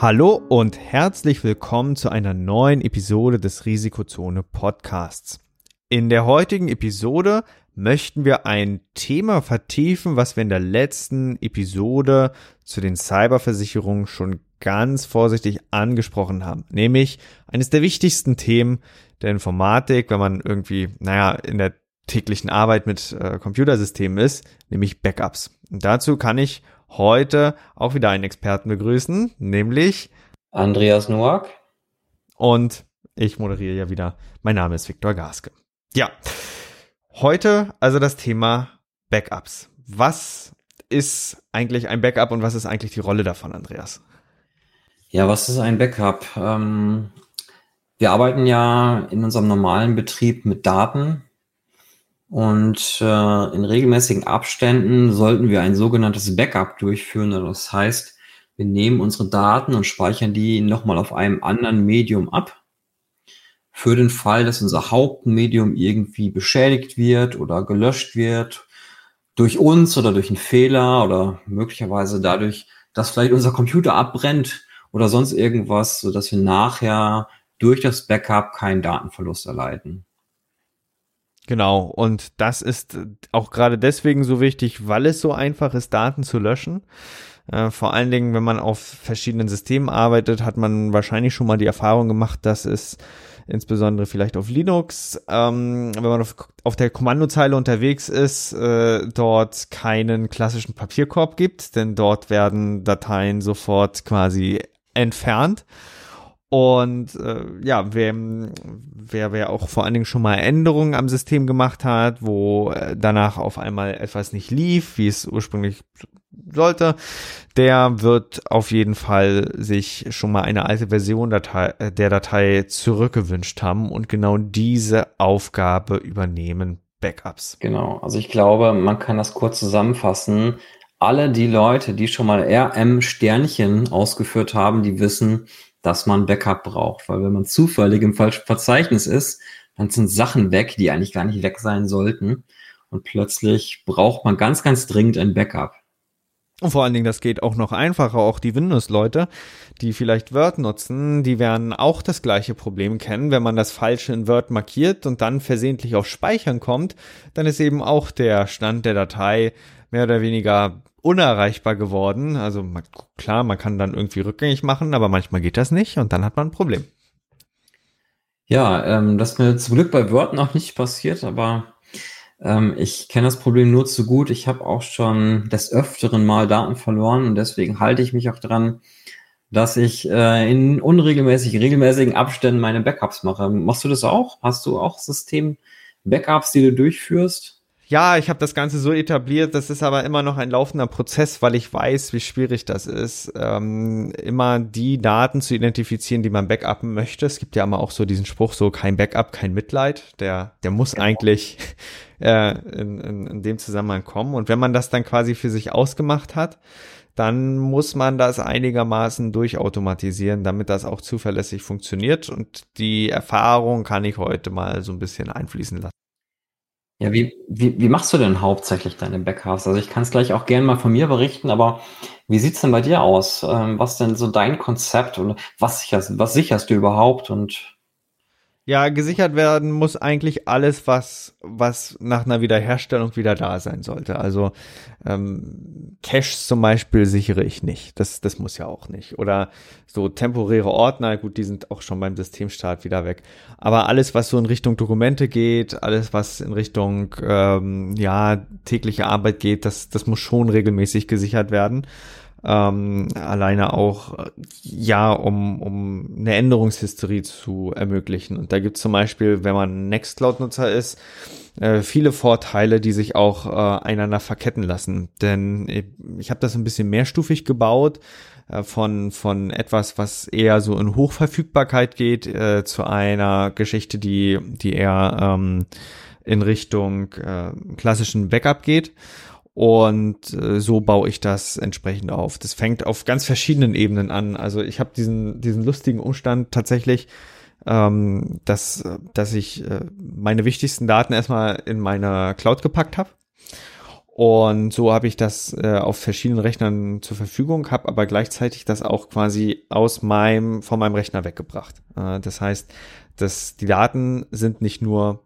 Hallo und herzlich willkommen zu einer neuen Episode des Risikozone Podcasts. In der heutigen Episode möchten wir ein Thema vertiefen, was wir in der letzten Episode zu den Cyberversicherungen schon ganz vorsichtig angesprochen haben, nämlich eines der wichtigsten Themen der Informatik, wenn man irgendwie, naja, in der täglichen Arbeit mit äh, Computersystemen ist, nämlich Backups. Und dazu kann ich heute auch wieder einen Experten begrüßen, nämlich Andreas Noack. Und ich moderiere ja wieder. Mein Name ist Viktor Gaske. Ja, heute also das Thema Backups. Was ist eigentlich ein Backup und was ist eigentlich die Rolle davon, Andreas? Ja, was ist ein Backup? Ähm, wir arbeiten ja in unserem normalen Betrieb mit Daten und äh, in regelmäßigen Abständen sollten wir ein sogenanntes Backup durchführen. Das heißt, wir nehmen unsere Daten und speichern die nochmal auf einem anderen Medium ab. Für den Fall, dass unser Hauptmedium irgendwie beschädigt wird oder gelöscht wird, durch uns oder durch einen Fehler oder möglicherweise dadurch, dass vielleicht unser Computer abbrennt oder sonst irgendwas, so dass wir nachher durch das Backup keinen Datenverlust erleiden. Genau, und das ist auch gerade deswegen so wichtig, weil es so einfach ist, Daten zu löschen. Äh, vor allen Dingen, wenn man auf verschiedenen Systemen arbeitet, hat man wahrscheinlich schon mal die Erfahrung gemacht, dass es insbesondere vielleicht auf Linux, ähm, wenn man auf, auf, der Kommandozeile unterwegs ist, äh, dort keinen klassischen Papierkorb gibt, denn dort werden Dateien sofort quasi entfernt. Und äh, ja, wer, wer, wer auch vor allen Dingen schon mal Änderungen am System gemacht hat, wo äh, danach auf einmal etwas nicht lief, wie es ursprünglich sollte, der wird auf jeden Fall sich schon mal eine alte Version Datei, äh, der Datei zurückgewünscht haben und genau diese Aufgabe übernehmen Backups. Genau, also ich glaube, man kann das kurz zusammenfassen. Alle die Leute, die schon mal RM-Sternchen ausgeführt haben, die wissen, dass man Backup braucht. Weil wenn man zufällig im falschen Verzeichnis ist, dann sind Sachen weg, die eigentlich gar nicht weg sein sollten. Und plötzlich braucht man ganz, ganz dringend ein Backup. Und vor allen Dingen, das geht auch noch einfacher. Auch die Windows-Leute, die vielleicht Word nutzen, die werden auch das gleiche Problem kennen. Wenn man das Falsche in Word markiert und dann versehentlich auf Speichern kommt, dann ist eben auch der Stand der Datei mehr oder weniger unerreichbar geworden. Also man, klar, man kann dann irgendwie rückgängig machen, aber manchmal geht das nicht und dann hat man ein Problem. Ja, ähm, das ist mir zum Glück bei Word noch nicht passiert, aber ähm, ich kenne das Problem nur zu gut. Ich habe auch schon des Öfteren mal Daten verloren und deswegen halte ich mich auch dran, dass ich äh, in unregelmäßig, regelmäßigen Abständen meine Backups mache. Machst du das auch? Hast du auch System-Backups, die du durchführst? Ja, ich habe das Ganze so etabliert, das ist aber immer noch ein laufender Prozess, weil ich weiß, wie schwierig das ist, ähm, immer die Daten zu identifizieren, die man backuppen möchte. Es gibt ja immer auch so diesen Spruch, so kein Backup, kein Mitleid. Der, der muss genau. eigentlich äh, in, in, in dem Zusammenhang kommen. Und wenn man das dann quasi für sich ausgemacht hat, dann muss man das einigermaßen durchautomatisieren, damit das auch zuverlässig funktioniert. Und die Erfahrung kann ich heute mal so ein bisschen einfließen lassen. Ja, wie, wie, wie machst du denn hauptsächlich deine Backups? Also ich kann es gleich auch gerne mal von mir berichten, aber wie sieht's denn bei dir aus? Ähm, was denn so dein Konzept und was sicherst, was sicherst du überhaupt und Ja, gesichert werden muss eigentlich alles, was, was nach einer Wiederherstellung wieder da sein sollte. Also ähm, Caches zum Beispiel sichere ich nicht. Das, das muss ja auch nicht. Oder so temporäre Ordner, gut, die sind auch schon beim Systemstart wieder weg. Aber alles, was so in Richtung Dokumente geht, alles, was in Richtung ähm, ja, tägliche Arbeit geht, das, das muss schon regelmäßig gesichert werden. Ähm, alleine auch, ja, um, um eine Änderungshistorie zu ermöglichen. Und da gibt es zum Beispiel, wenn man Nextcloud-Nutzer ist, äh, viele Vorteile, die sich auch äh, einander verketten lassen. Denn ich, ich habe das ein bisschen mehrstufig gebaut äh, von, von etwas, was eher so in Hochverfügbarkeit geht, äh, zu einer Geschichte, die, die eher ähm, in Richtung äh, klassischen Backup geht. Und äh, so baue ich das entsprechend auf. Das fängt auf ganz verschiedenen Ebenen an. Also ich habe diesen, diesen lustigen Umstand tatsächlich, ähm, dass, dass ich äh, meine wichtigsten Daten erstmal in meine Cloud gepackt habe. Und so habe ich das äh, auf verschiedenen Rechnern zur Verfügung, habe aber gleichzeitig das auch quasi aus meinem, von meinem Rechner weggebracht. Äh, das heißt, dass die Daten sind nicht nur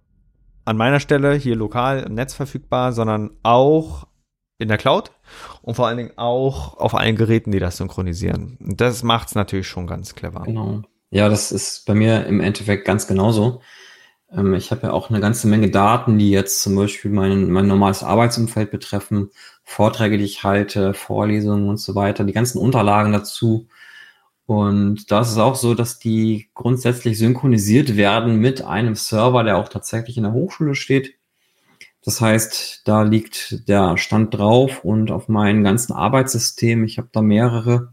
an meiner Stelle hier lokal im Netz verfügbar, sondern auch in der Cloud und vor allen Dingen auch auf allen Geräten, die das synchronisieren. Das macht es natürlich schon ganz clever. Genau. Ja, das ist bei mir im Endeffekt ganz genauso. Ähm, ich habe ja auch eine ganze Menge Daten, die jetzt zum Beispiel mein, mein normales Arbeitsumfeld betreffen, Vorträge, die ich halte, Vorlesungen und so weiter, die ganzen Unterlagen dazu. Und da ist es auch so, dass die grundsätzlich synchronisiert werden mit einem Server, der auch tatsächlich in der Hochschule steht. Das heißt, da liegt der Stand drauf und auf meinen ganzen Arbeitssystem, ich habe da mehrere,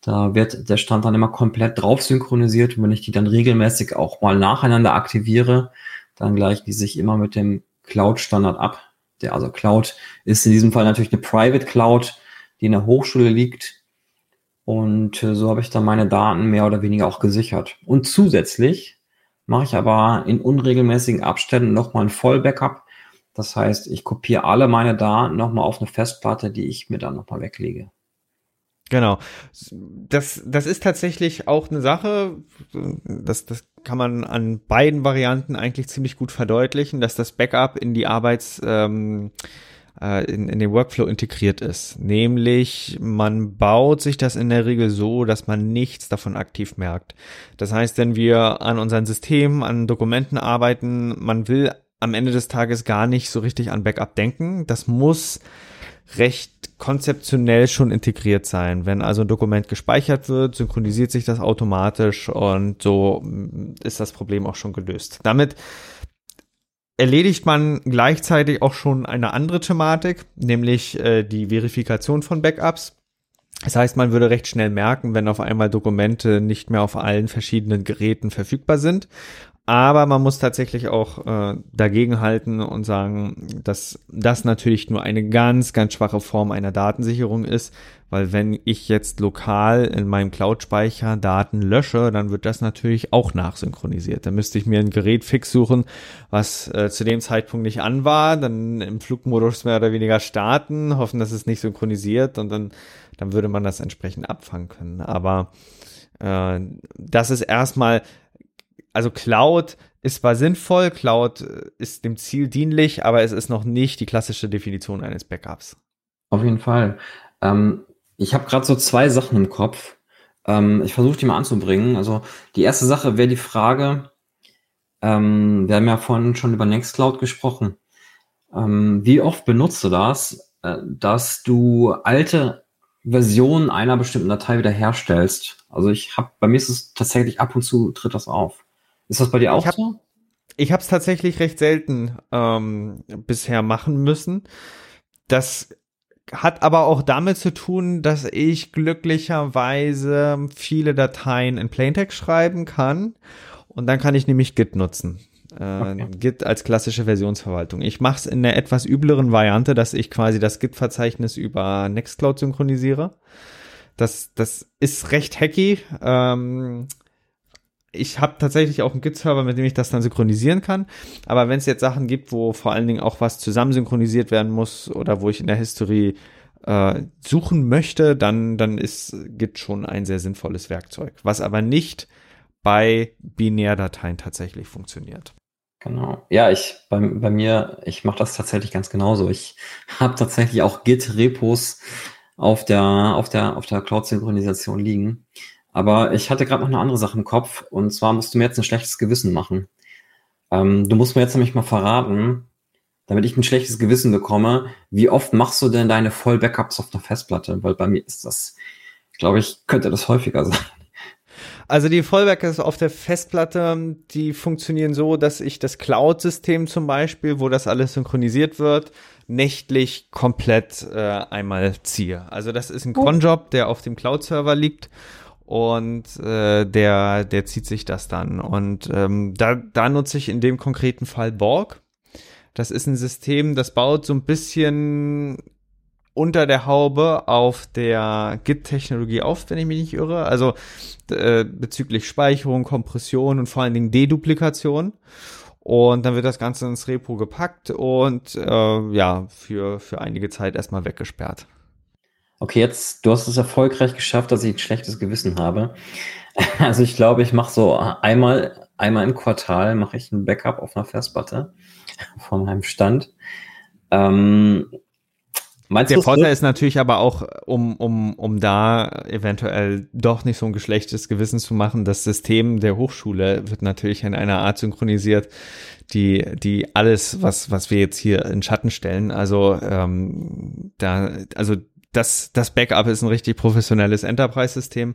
da wird der Stand dann immer komplett drauf synchronisiert. Und wenn ich die dann regelmäßig auch mal nacheinander aktiviere, dann gleichen die sich immer mit dem Cloud-Standard ab. Der, also Cloud ist in diesem Fall natürlich eine Private Cloud, die in der Hochschule liegt. Und äh, so habe ich dann meine Daten mehr oder weniger auch gesichert. Und zusätzlich mache ich aber in unregelmäßigen Abständen nochmal ein Vollbackup das heißt, ich kopiere alle meine Daten nochmal auf eine Festplatte, die ich mir dann nochmal weglege. Genau. Das, das ist tatsächlich auch eine Sache, das, das kann man an beiden Varianten eigentlich ziemlich gut verdeutlichen, dass das Backup in die Arbeits, ähm, äh, in, in den Workflow integriert ist. Nämlich, man baut sich das in der Regel so, dass man nichts davon aktiv merkt. Das heißt, wenn wir an unseren Systemen, an Dokumenten arbeiten, man will am Ende des Tages gar nicht so richtig an Backup denken. Das muss recht konzeptionell schon integriert sein. Wenn also ein Dokument gespeichert wird, synchronisiert sich das automatisch und so ist das Problem auch schon gelöst. Damit erledigt man gleichzeitig auch schon eine andere Thematik, nämlich äh, die Verifikation von Backups. Das heißt, man würde recht schnell merken, wenn auf einmal Dokumente nicht mehr auf allen verschiedenen Geräten verfügbar sind. Aber man muss tatsächlich auch äh, dagegen halten und sagen, dass das natürlich nur eine ganz, ganz schwache Form einer Datensicherung ist, weil wenn ich jetzt lokal in meinem Cloud-Speicher Daten lösche, dann wird das natürlich auch nachsynchronisiert. Dann müsste ich mir ein Gerät fix suchen, was äh, zu dem Zeitpunkt nicht an war, dann im Flugmodus mehr oder weniger starten, hoffen, dass es nicht synchronisiert und dann, dann würde man das entsprechend abfangen können. Aber äh, das ist erstmal also Cloud ist zwar sinnvoll, Cloud äh, ist dem Ziel dienlich, aber es ist noch nicht die klassische Definition eines Backups. Auf jeden Fall. Ähm, ich habe gerade so zwei Sachen im Kopf. Ähm, ich versuche die mal anzubringen. Also die erste Sache wäre die Frage, ähm, wir haben ja vorhin schon über Nextcloud gesprochen. Ähm, wie oft benutzt du das, äh, dass du alte Versionen einer bestimmten Datei wiederherstellst? Also ich habe, bei mir ist es tatsächlich ab und zu tritt das auf. Ist das bei dir auch ich hab, so? Ich habe es tatsächlich recht selten ähm, bisher machen müssen. Das hat aber auch damit zu tun, dass ich glücklicherweise viele Dateien in Plaintext schreiben kann. Und dann kann ich nämlich Git nutzen. Äh, okay. Git als klassische Versionsverwaltung. Ich mache es in der etwas übleren Variante, dass ich quasi das Git-Verzeichnis über Nextcloud synchronisiere. Das, das ist recht hacky. Ähm, ich habe tatsächlich auch einen Git-Server, mit dem ich das dann synchronisieren kann. Aber wenn es jetzt Sachen gibt, wo vor allen Dingen auch was zusammen synchronisiert werden muss oder wo ich in der History äh, suchen möchte, dann, dann ist Git schon ein sehr sinnvolles Werkzeug. Was aber nicht bei Binärdateien tatsächlich funktioniert. Genau. Ja, ich bei, bei mir, ich mache das tatsächlich ganz genauso. Ich habe tatsächlich auch Git-Repos auf der, auf der, auf der Cloud-Synchronisation liegen. Aber ich hatte gerade noch eine andere Sache im Kopf und zwar musst du mir jetzt ein schlechtes Gewissen machen. Ähm, du musst mir jetzt nämlich mal verraten, damit ich ein schlechtes Gewissen bekomme, wie oft machst du denn deine Voll-Backups auf der Festplatte? Weil bei mir ist das, glaube ich, könnte das häufiger sein. Also die Vollbackups auf der Festplatte, die funktionieren so, dass ich das Cloud-System zum Beispiel, wo das alles synchronisiert wird, nächtlich komplett äh, einmal ziehe. Also das ist ein Cronjob, der auf dem Cloud-Server liegt und äh, der, der zieht sich das dann. Und ähm, da, da nutze ich in dem konkreten Fall Borg. Das ist ein System, das baut so ein bisschen unter der Haube auf der Git-Technologie auf, wenn ich mich nicht irre. Also äh, bezüglich Speicherung, Kompression und vor allen Dingen Deduplikation. Und dann wird das Ganze ins Repo gepackt und äh, ja, für, für einige Zeit erstmal weggesperrt. Okay, jetzt, du hast es erfolgreich geschafft, dass ich ein schlechtes Gewissen habe. Also ich glaube, ich mache so einmal, einmal im Quartal mache ich ein Backup auf einer Festplatte von meinem Stand. Ähm, Meinst der Vorteil ist natürlich aber auch, um, um, um da eventuell doch nicht so ein geschlechtes Gewissen zu machen, das System der Hochschule wird natürlich in einer Art synchronisiert, die, die alles, was, was wir jetzt hier in Schatten stellen, also ähm, da, also das, das Backup ist ein richtig professionelles Enterprise-System,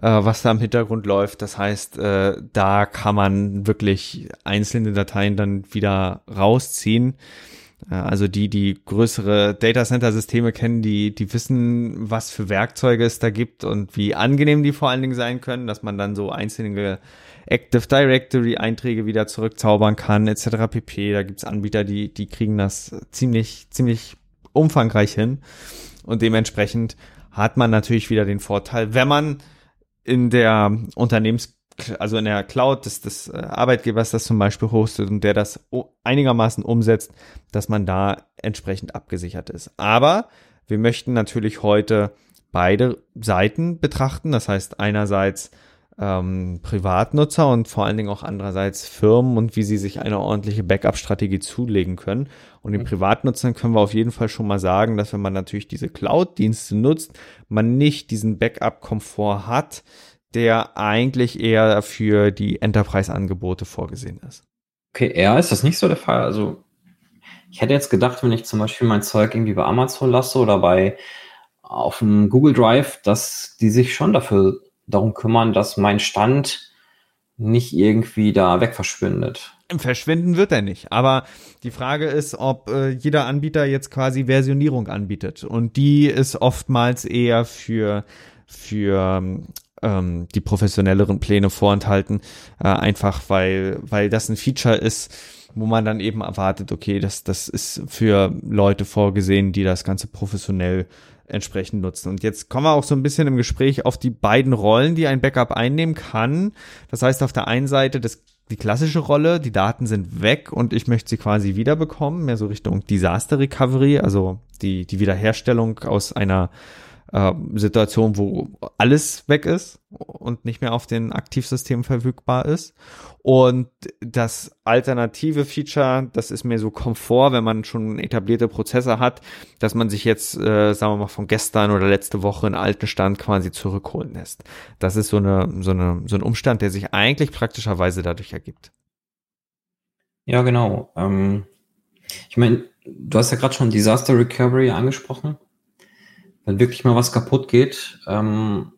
äh, was da im Hintergrund läuft. Das heißt, äh, da kann man wirklich einzelne Dateien dann wieder rausziehen. Äh, also die, die größere Data Center Systeme kennen, die, die wissen, was für Werkzeuge es da gibt und wie angenehm die vor allen Dingen sein können, dass man dann so einzelne Active Directory Einträge wieder zurückzaubern kann, etc. pp. Da gibt's Anbieter, die, die kriegen das ziemlich, ziemlich umfangreich hin. Und dementsprechend hat man natürlich wieder den Vorteil, wenn man in der Unternehmens, also in der Cloud des, des äh, Arbeitgebers das zum Beispiel hostet und der das einigermaßen umsetzt, dass man da entsprechend abgesichert ist. Aber wir möchten natürlich heute beide Seiten betrachten. Das heißt einerseits ähm, Privatnutzer und vor allen Dingen auch andererseits Firmen und wie sie sich eine ordentliche Backup-Strategie zulegen können. Und den mhm. Privatnutzern können wir auf jeden Fall schon mal sagen, dass wenn man natürlich diese Cloud-Dienste nutzt, man nicht diesen Backup-Komfort hat, der eigentlich eher für die Enterprise-Angebote vorgesehen ist. Okay, eher ist das nicht so der Fall. Also ich hätte jetzt gedacht, wenn ich zum Beispiel mein Zeug irgendwie bei Amazon lasse oder bei auf dem Google Drive, dass die sich schon dafür darum kümmern, dass mein Stand nicht irgendwie da weg verschwindet. Verschwinden wird er nicht. Aber die Frage ist, ob äh, jeder Anbieter jetzt quasi Versionierung anbietet. Und die ist oftmals eher für, für ähm, die professionelleren Pläne vorenthalten. Äh, einfach weil, weil das ein Feature ist, wo man dann eben erwartet, okay, das, das ist für Leute vorgesehen, die das Ganze professionell entsprechend nutzen. Und jetzt kommen wir auch so ein bisschen im Gespräch auf die beiden Rollen, die ein Backup einnehmen kann. Das heißt, auf der einen Seite das, die klassische Rolle, die Daten sind weg und ich möchte sie quasi wiederbekommen, mehr so Richtung Disaster Recovery, also die, die Wiederherstellung aus einer äh, Situation, wo alles weg ist und nicht mehr auf den Aktivsystemen verfügbar ist. Und das alternative Feature, das ist mir so Komfort, wenn man schon etablierte Prozesse hat, dass man sich jetzt, äh, sagen wir mal, von gestern oder letzte Woche in alten Stand quasi zurückholen lässt. Das ist so eine, so eine, so ein Umstand, der sich eigentlich praktischerweise dadurch ergibt. Ja, genau. Ähm, ich meine, du hast ja gerade schon Disaster Recovery angesprochen wenn wirklich mal was kaputt geht, ähm,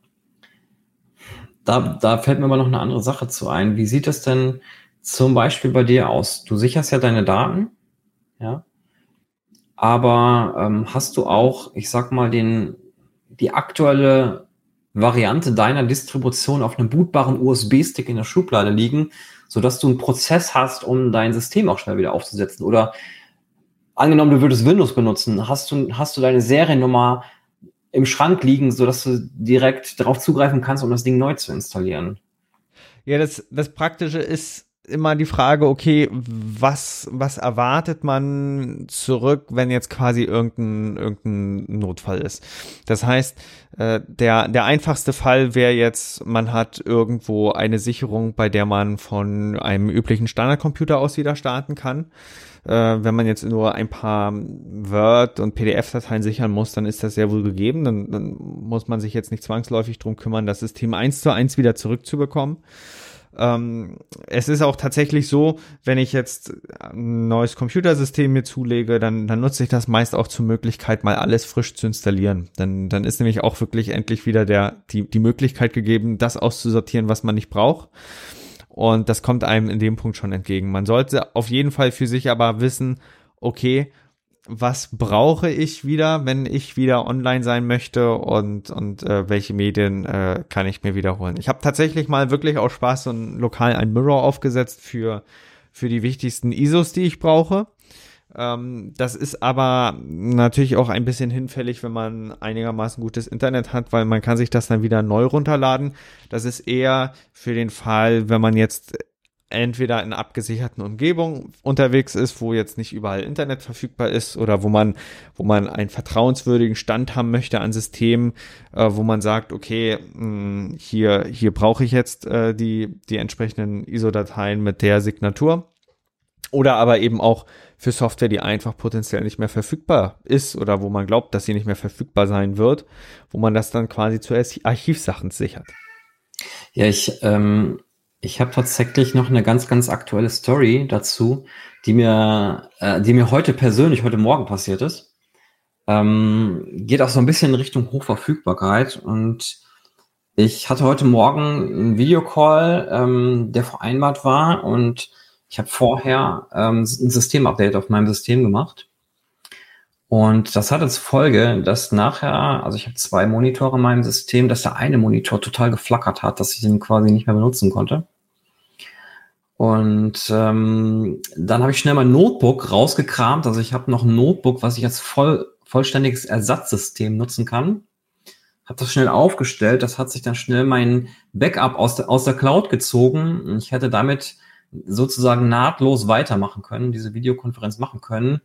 da, da fällt mir aber noch eine andere Sache zu ein. Wie sieht es denn zum Beispiel bei dir aus? Du sicherst ja deine Daten, ja, aber ähm, hast du auch, ich sag mal, den, die aktuelle Variante deiner Distribution auf einem bootbaren USB-Stick in der Schublade liegen, sodass du einen Prozess hast, um dein System auch schnell wieder aufzusetzen? Oder angenommen, du würdest Windows benutzen, hast du, hast du deine Seriennummer im Schrank liegen, so dass du direkt darauf zugreifen kannst, um das Ding neu zu installieren. Ja, das, das Praktische ist, immer die Frage, okay, was, was erwartet man zurück, wenn jetzt quasi irgendein, irgendein Notfall ist? Das heißt, äh, der, der einfachste Fall wäre jetzt, man hat irgendwo eine Sicherung, bei der man von einem üblichen Standardcomputer aus wieder starten kann. Äh, wenn man jetzt nur ein paar Word- und PDF-Dateien sichern muss, dann ist das sehr wohl gegeben. Dann, dann muss man sich jetzt nicht zwangsläufig drum kümmern, das System eins zu eins wieder zurückzubekommen. Ähm, es ist auch tatsächlich so, wenn ich jetzt ein neues Computersystem mir zulege, dann, dann nutze ich das meist auch zur Möglichkeit, mal alles frisch zu installieren. Dann, dann ist nämlich auch wirklich endlich wieder der, die, die Möglichkeit gegeben, das auszusortieren, was man nicht braucht. Und das kommt einem in dem Punkt schon entgegen. Man sollte auf jeden Fall für sich aber wissen, okay, was brauche ich wieder, wenn ich wieder online sein möchte und, und äh, welche Medien äh, kann ich mir wiederholen. Ich habe tatsächlich mal wirklich aus Spaß ein lokal ein Mirror aufgesetzt für, für die wichtigsten ISOs, die ich brauche. Ähm, das ist aber natürlich auch ein bisschen hinfällig, wenn man einigermaßen gutes Internet hat, weil man kann sich das dann wieder neu runterladen. Das ist eher für den Fall, wenn man jetzt entweder in abgesicherten Umgebungen unterwegs ist, wo jetzt nicht überall Internet verfügbar ist oder wo man, wo man einen vertrauenswürdigen Stand haben möchte an Systemen, äh, wo man sagt, okay, mh, hm, hier, hier brauche ich jetzt äh, die, die entsprechenden ISO-Dateien mit der Signatur. Oder aber eben auch für Software, die einfach potenziell nicht mehr verfügbar ist oder wo man glaubt, dass sie nicht mehr verfügbar sein wird, wo man das dann quasi zu Archivsachen sichert. Ja, ich ähm, ich habe tatsächlich noch eine ganz, ganz aktuelle Story dazu, die mir, äh, die mir heute persönlich, heute Morgen passiert ist. Ähm, geht auch so ein bisschen in Richtung Hochverfügbarkeit. Und ich hatte heute Morgen einen Videocall, ähm, der vereinbart war. Und ich habe vorher ähm, ein Systemupdate auf meinem System gemacht. Und das hatte zur Folge, dass nachher, also ich habe zwei Monitore in meinem System, dass der eine Monitor total geflackert hat, dass ich den quasi nicht mehr benutzen konnte. Und ähm, dann habe ich schnell mein Notebook rausgekramt. Also ich habe noch ein Notebook, was ich als voll, vollständiges Ersatzsystem nutzen kann. Habe das schnell aufgestellt. Das hat sich dann schnell mein Backup aus der, aus der Cloud gezogen. Ich hätte damit sozusagen nahtlos weitermachen können, diese Videokonferenz machen können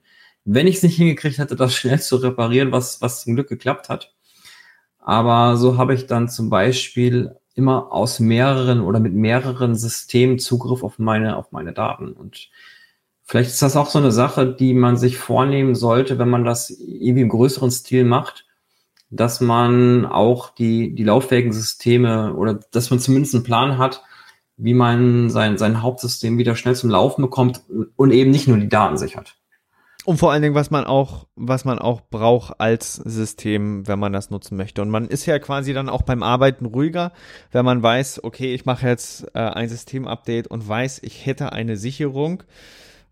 wenn ich es nicht hingekriegt hätte, das schnell zu reparieren, was, was zum Glück geklappt hat. Aber so habe ich dann zum Beispiel immer aus mehreren oder mit mehreren Systemen Zugriff auf meine, auf meine Daten. Und vielleicht ist das auch so eine Sache, die man sich vornehmen sollte, wenn man das irgendwie im größeren Stil macht, dass man auch die, die lauffähigen Systeme oder dass man zumindest einen Plan hat, wie man sein, sein Hauptsystem wieder schnell zum Laufen bekommt und eben nicht nur die Daten sichert. Und vor allen Dingen, was man auch, was man auch braucht als System, wenn man das nutzen möchte. Und man ist ja quasi dann auch beim Arbeiten ruhiger, wenn man weiß, okay, ich mache jetzt äh, ein Systemupdate und weiß, ich hätte eine Sicherung.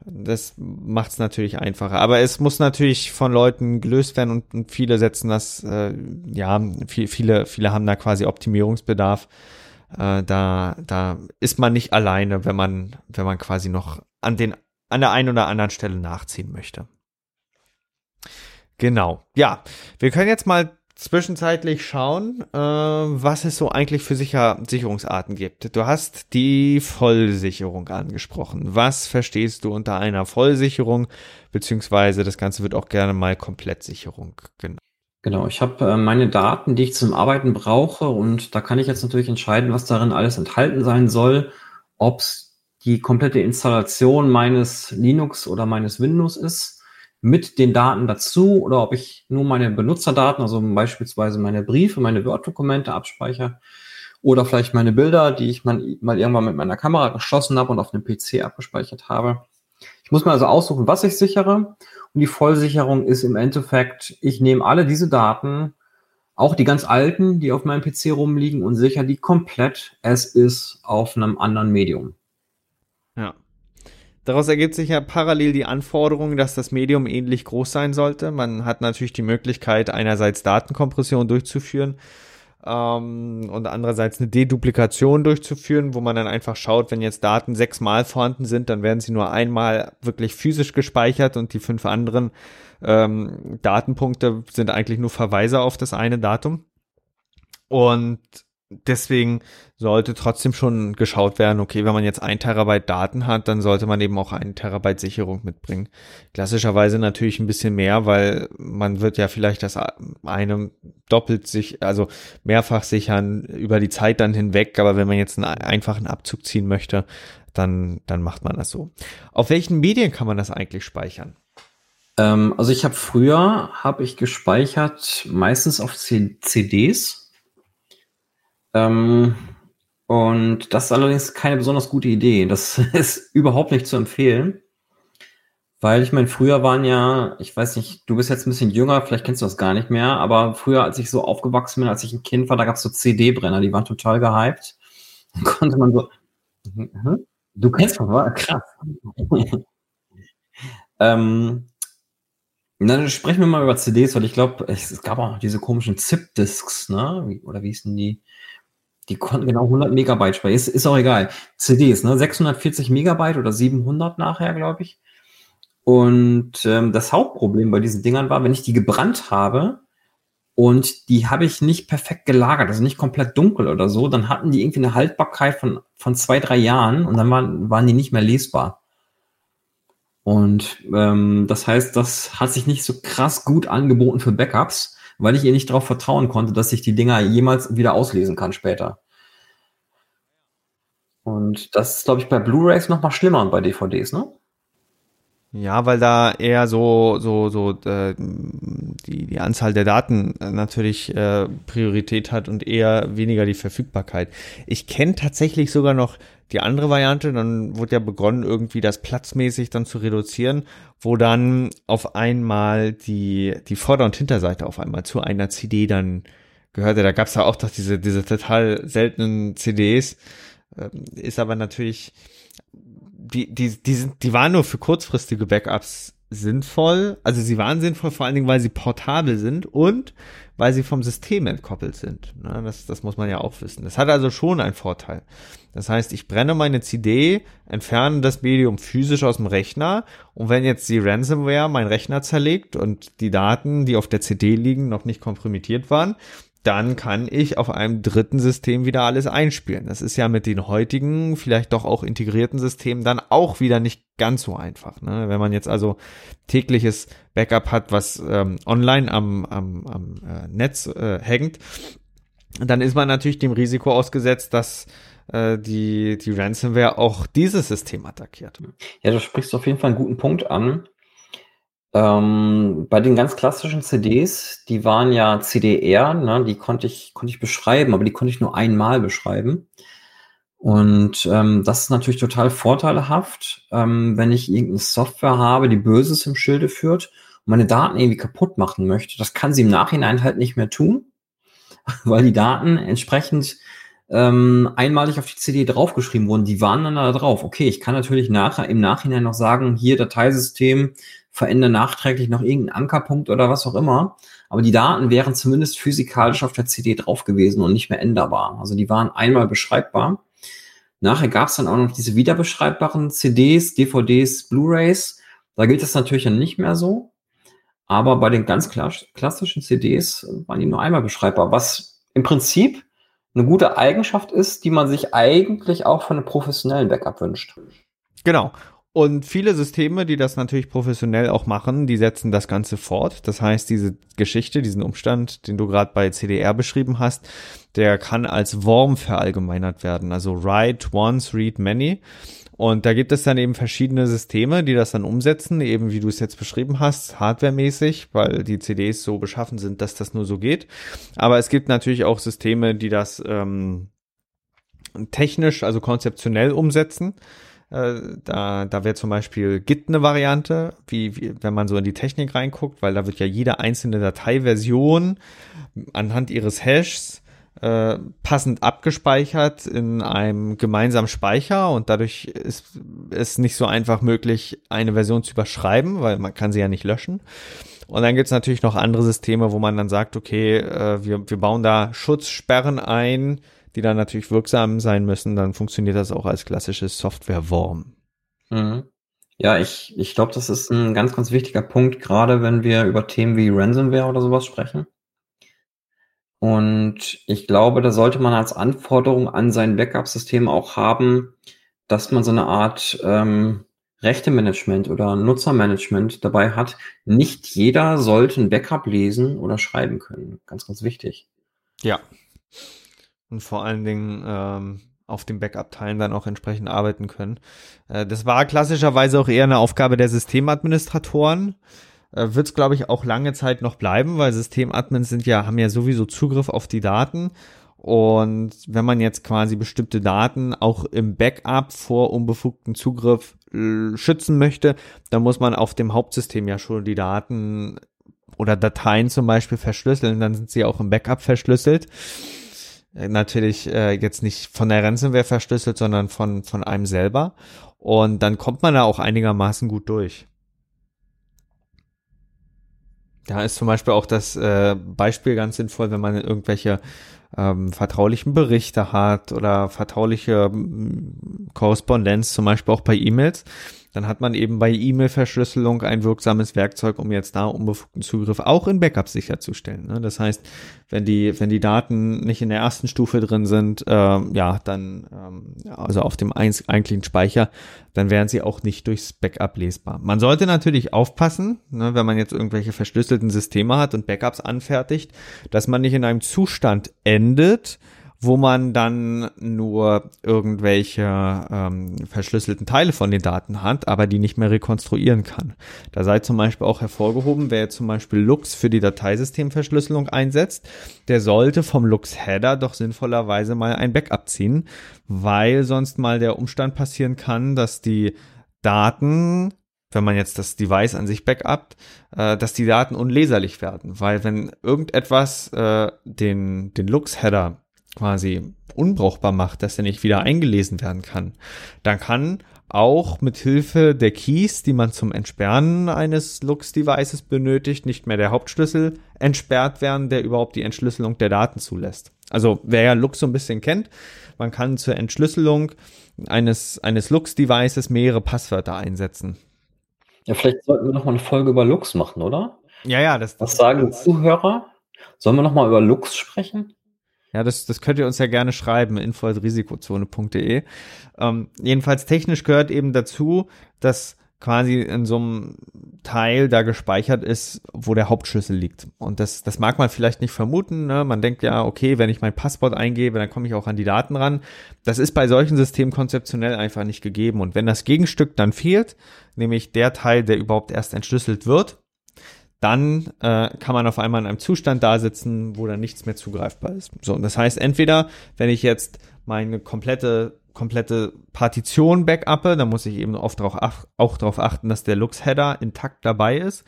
Das macht es natürlich einfacher. Aber es muss natürlich von Leuten gelöst werden und, und viele setzen das, äh, ja, viel, viele, viele haben da quasi Optimierungsbedarf. Äh, da, da ist man nicht alleine, wenn man, wenn man quasi noch an den an der einen oder anderen Stelle nachziehen möchte. Genau. Ja, wir können jetzt mal zwischenzeitlich schauen, äh, was es so eigentlich für Sicher Sicherungsarten gibt. Du hast die Vollsicherung angesprochen. Was verstehst du unter einer Vollsicherung? Beziehungsweise das Ganze wird auch gerne mal Komplettsicherung genannt. Genau, ich habe äh, meine Daten, die ich zum Arbeiten brauche und da kann ich jetzt natürlich entscheiden, was darin alles enthalten sein soll, ob es die komplette Installation meines Linux oder meines Windows ist, mit den Daten dazu oder ob ich nur meine Benutzerdaten, also beispielsweise meine Briefe, meine Word-Dokumente abspeichere oder vielleicht meine Bilder, die ich mal, irgendwann mit meiner Kamera geschossen habe und auf einem PC abgespeichert habe. Ich muss mir also aussuchen, was ich sichere. Und die Vollsicherung ist im Endeffekt, ich nehme alle diese Daten, auch die ganz alten, die auf meinem PC rumliegen und sichere die komplett, es ist auf einem anderen Medium. Ja. Daraus ergibt sich ja parallel die Anforderung, dass das Medium ähnlich groß sein sollte. Man hat natürlich die Möglichkeit, einerseits Datenkompression durchzuführen ähm, und andererseits eine Deduplikation durchzuführen, wo man dann einfach schaut, wenn jetzt Daten sechsmal vorhanden sind, dann werden sie nur einmal wirklich physisch gespeichert und die fünf anderen ähm, Datenpunkte sind eigentlich nur Verweise auf das eine Datum. Und deswegen sollte trotzdem schon geschaut werden, okay, wenn man jetzt ein Terabyte Daten hat, dann sollte man eben auch ein Terabyte Sicherung mitbringen. Klassischerweise natürlich ein bisschen mehr, weil man wird ja vielleicht das eine doppelt sich, also mehrfach sichern über die Zeit dann hinweg, aber wenn man jetzt einen einfachen Abzug ziehen möchte, dann, dann macht man das so. Auf welchen Medien kann man das eigentlich speichern? Ähm, also ich habe früher, habe ich gespeichert, meistens auf CDs. Ähm, und das ist allerdings keine besonders gute Idee. Das ist überhaupt nicht zu empfehlen. Weil ich meine, früher waren ja, ich weiß nicht, du bist jetzt ein bisschen jünger, vielleicht kennst du das gar nicht mehr, aber früher, als ich so aufgewachsen bin, als ich ein Kind war, da gab es so CD-Brenner, die waren total gehypt. Dann konnte man so. Mhm. Du kennst das, war krass. ähm, dann sprechen wir mal über CDs, weil ich glaube, es gab auch diese komischen ZIP-Disks, ne? Oder wie hießen die? Die konnten genau 100 Megabyte speichern. Ist, ist auch egal. CDs, ne? 640 Megabyte oder 700 nachher, glaube ich. Und ähm, das Hauptproblem bei diesen Dingern war, wenn ich die gebrannt habe und die habe ich nicht perfekt gelagert, also nicht komplett dunkel oder so, dann hatten die irgendwie eine Haltbarkeit von, von zwei, drei Jahren und dann waren, waren die nicht mehr lesbar. Und ähm, das heißt, das hat sich nicht so krass gut angeboten für Backups, weil ich ihr nicht darauf vertrauen konnte, dass ich die Dinger jemals wieder auslesen kann später. Und das ist, glaube ich, bei Blu-rays noch mal schlimmer und bei DVDs, ne? Ja, weil da eher so so so äh, die die Anzahl der Daten natürlich äh, Priorität hat und eher weniger die Verfügbarkeit. Ich kenne tatsächlich sogar noch die andere Variante, dann wurde ja begonnen irgendwie das platzmäßig dann zu reduzieren, wo dann auf einmal die die Vorder- und Hinterseite auf einmal zu einer CD dann gehörte. Da gab es ja auch doch diese diese total seltenen CDs. Ähm, ist aber natürlich die, die, die, sind, die waren nur für kurzfristige Backups sinnvoll. Also sie waren sinnvoll vor allen Dingen, weil sie portabel sind und weil sie vom System entkoppelt sind. Na, das, das muss man ja auch wissen. Das hat also schon einen Vorteil. Das heißt, ich brenne meine CD, entferne das Medium physisch aus dem Rechner und wenn jetzt die Ransomware meinen Rechner zerlegt und die Daten, die auf der CD liegen, noch nicht kompromittiert waren, dann kann ich auf einem dritten System wieder alles einspielen. Das ist ja mit den heutigen, vielleicht doch auch integrierten Systemen dann auch wieder nicht ganz so einfach. Ne? Wenn man jetzt also tägliches Backup hat, was ähm, online am, am, am äh, Netz äh, hängt, dann ist man natürlich dem Risiko ausgesetzt, dass äh, die, die Ransomware auch dieses System attackiert. Ja, du sprichst auf jeden Fall einen guten Punkt an. Ähm, bei den ganz klassischen CDs, die waren ja CDR, ne, die konnte ich, konnte ich beschreiben, aber die konnte ich nur einmal beschreiben. Und ähm, das ist natürlich total vorteilhaft, ähm, wenn ich irgendeine Software habe, die Böses im Schilde führt und meine Daten irgendwie kaputt machen möchte. Das kann sie im Nachhinein halt nicht mehr tun, weil die Daten entsprechend ähm, einmalig auf die CD draufgeschrieben wurden. Die waren dann da drauf. Okay, ich kann natürlich nachher im Nachhinein noch sagen, hier Dateisystem, verändere nachträglich noch irgendeinen Ankerpunkt oder was auch immer. Aber die Daten wären zumindest physikalisch auf der CD drauf gewesen und nicht mehr änderbar. Also die waren einmal beschreibbar. Nachher gab es dann auch noch diese wiederbeschreibbaren CDs, DVDs, Blu-rays. Da gilt das natürlich dann nicht mehr so. Aber bei den ganz klassischen CDs waren die nur einmal beschreibbar, was im Prinzip eine gute Eigenschaft ist, die man sich eigentlich auch von einem professionellen Backup wünscht. Genau. Und viele Systeme, die das natürlich professionell auch machen, die setzen das Ganze fort. Das heißt, diese Geschichte, diesen Umstand, den du gerade bei CDR beschrieben hast, der kann als Worm verallgemeinert werden. Also write once, read many. Und da gibt es dann eben verschiedene Systeme, die das dann umsetzen, eben wie du es jetzt beschrieben hast, hardwaremäßig, weil die CDs so beschaffen sind, dass das nur so geht. Aber es gibt natürlich auch Systeme, die das ähm, technisch, also konzeptionell umsetzen. Äh, da, da wäre zum Beispiel Git eine Variante, wie, wie, wenn man so in die Technik reinguckt, weil da wird ja jede einzelne Dateiversion anhand ihres Hashs äh, passend abgespeichert in einem gemeinsamen Speicher und dadurch ist es nicht so einfach möglich, eine Version zu überschreiben, weil man kann sie ja nicht löschen. Und dann gibt's natürlich noch andere Systeme, wo man dann sagt, okay, äh, wir, wir bauen da Schutzsperren ein, die dann natürlich wirksam sein müssen, dann funktioniert das auch als klassisches Software-Worm. Mhm. Ja, ich, ich glaube, das ist ein ganz, ganz wichtiger Punkt, gerade wenn wir über Themen wie Ransomware oder sowas sprechen. Und ich glaube, da sollte man als Anforderung an sein Backup-System auch haben, dass man so eine Art ähm, Rechtemanagement oder Nutzermanagement dabei hat. Nicht jeder sollte ein Backup lesen oder schreiben können. Ganz, ganz wichtig. Ja. Und vor allen Dingen ähm, auf den Backup-Teilen dann auch entsprechend arbeiten können. Äh, das war klassischerweise auch eher eine Aufgabe der Systemadministratoren. Äh, Wird es, glaube ich, auch lange Zeit noch bleiben, weil Systemadmins sind ja, haben ja sowieso Zugriff auf die Daten. Und wenn man jetzt quasi bestimmte Daten auch im Backup vor unbefugten Zugriff äh, schützen möchte, dann muss man auf dem Hauptsystem ja schon die Daten oder Dateien zum Beispiel verschlüsseln, dann sind sie auch im Backup verschlüsselt. Äh, natürlich äh, jetzt nicht von der Ransomware verschlüsselt, sondern von, von einem selber. Und dann kommt man da auch einigermaßen gut durch. Da ist zum Beispiel auch das äh, Beispiel ganz sinnvoll, wenn man irgendwelche ähm, vertraulichen Berichte hat oder vertrauliche ähm, Korrespondenz, zum Beispiel auch bei E-Mails, dann hat man eben bei E-Mail-Verschlüsselung ein wirksames Werkzeug, um jetzt da unbefugten Zugriff auch in Backups sicherzustellen. Ne? Das heißt, wenn die, wenn die Daten nicht in der ersten Stufe drin sind, ähm, ja, dann, ähm, also auf dem eigentlichen Speicher, dann wären sie auch nicht durchs Backup lesbar. Man sollte natürlich aufpassen, ne, wenn man jetzt irgendwelche verschlüsselten Systeme hat und Backups anfertigt, dass man nicht in einem Zustand endet, wo man dann nur irgendwelche ähm, verschlüsselten Teile von den Daten hat, aber die nicht mehr rekonstruieren kann. Da sei zum Beispiel auch hervorgehoben, wer zum Beispiel Lux für die Dateisystemverschlüsselung einsetzt, der sollte vom Lux-Header doch sinnvollerweise mal ein Backup ziehen, weil sonst mal der Umstand passieren kann, dass die Daten wenn man jetzt das Device an sich backupt, äh, dass die Daten unleserlich werden, weil wenn irgendetwas äh, den, den Lux-Header quasi unbrauchbar macht, dass er nicht wieder eingelesen werden kann, dann kann auch mit Hilfe der Keys, die man zum Entsperren eines Lux-Devices benötigt, nicht mehr der Hauptschlüssel entsperrt werden, der überhaupt die Entschlüsselung der Daten zulässt. Also wer ja Lux so ein bisschen kennt, man kann zur Entschlüsselung eines, eines Lux-Devices mehrere Passwörter einsetzen. Ja, vielleicht sollten wir noch mal eine Folge über Lux machen, oder? Ja, ja. Das, das Was sagen Zuhörer? Sollen wir noch mal über Lux sprechen? Ja, das, das könnt ihr uns ja gerne schreiben, info.risikozone.de. Ähm, jedenfalls technisch gehört eben dazu, dass quasi in so einem Teil da gespeichert ist, wo der Hauptschlüssel liegt. Und das, das mag man vielleicht nicht vermuten. Ne? Man denkt ja, okay, wenn ich mein Passwort eingebe, dann komme ich auch an die Daten ran. Das ist bei solchen Systemen konzeptionell einfach nicht gegeben. Und wenn das Gegenstück dann fehlt, nämlich der Teil, der überhaupt erst entschlüsselt wird, dann äh, kann man auf einmal in einem Zustand da sitzen, wo dann nichts mehr zugreifbar ist. So, und das heißt, entweder, wenn ich jetzt meine komplette komplette Partition backuppe, dann muss ich eben oft darauf ach, auch darauf achten, dass der Lux-Header intakt dabei ist.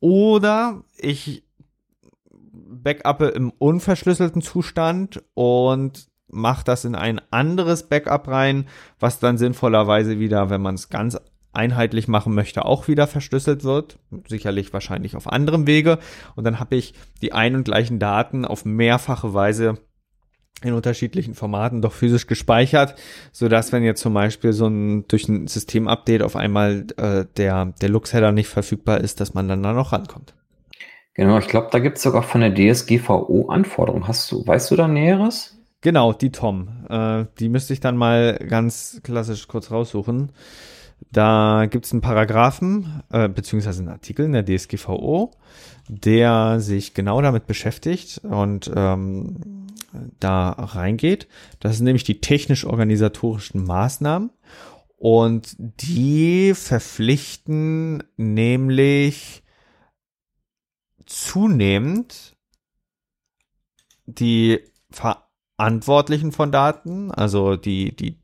Oder ich backuppe im unverschlüsselten Zustand und mache das in ein anderes Backup rein, was dann sinnvollerweise wieder, wenn man es ganz einheitlich machen möchte, auch wieder verschlüsselt wird. Sicherlich wahrscheinlich auf anderem Wege. Und dann habe ich die ein und gleichen Daten auf mehrfache Weise in unterschiedlichen Formaten doch physisch gespeichert, so dass wenn jetzt zum Beispiel so ein durch ein Systemupdate auf einmal äh, der der Lux-Header nicht verfügbar ist, dass man dann da noch rankommt. Genau, ich glaube, da gibt es sogar von der DSGVO Anforderungen. Hast du, weißt du da Näheres? Genau, die Tom. Äh, die müsste ich dann mal ganz klassisch kurz raussuchen. Da gibt es einen Paragraphen, äh, beziehungsweise einen Artikel in der DSGVO, der sich genau damit beschäftigt und ähm, da reingeht. Das sind nämlich die technisch-organisatorischen Maßnahmen. Und die verpflichten nämlich zunehmend die Verantwortlichen von Daten, also die, die,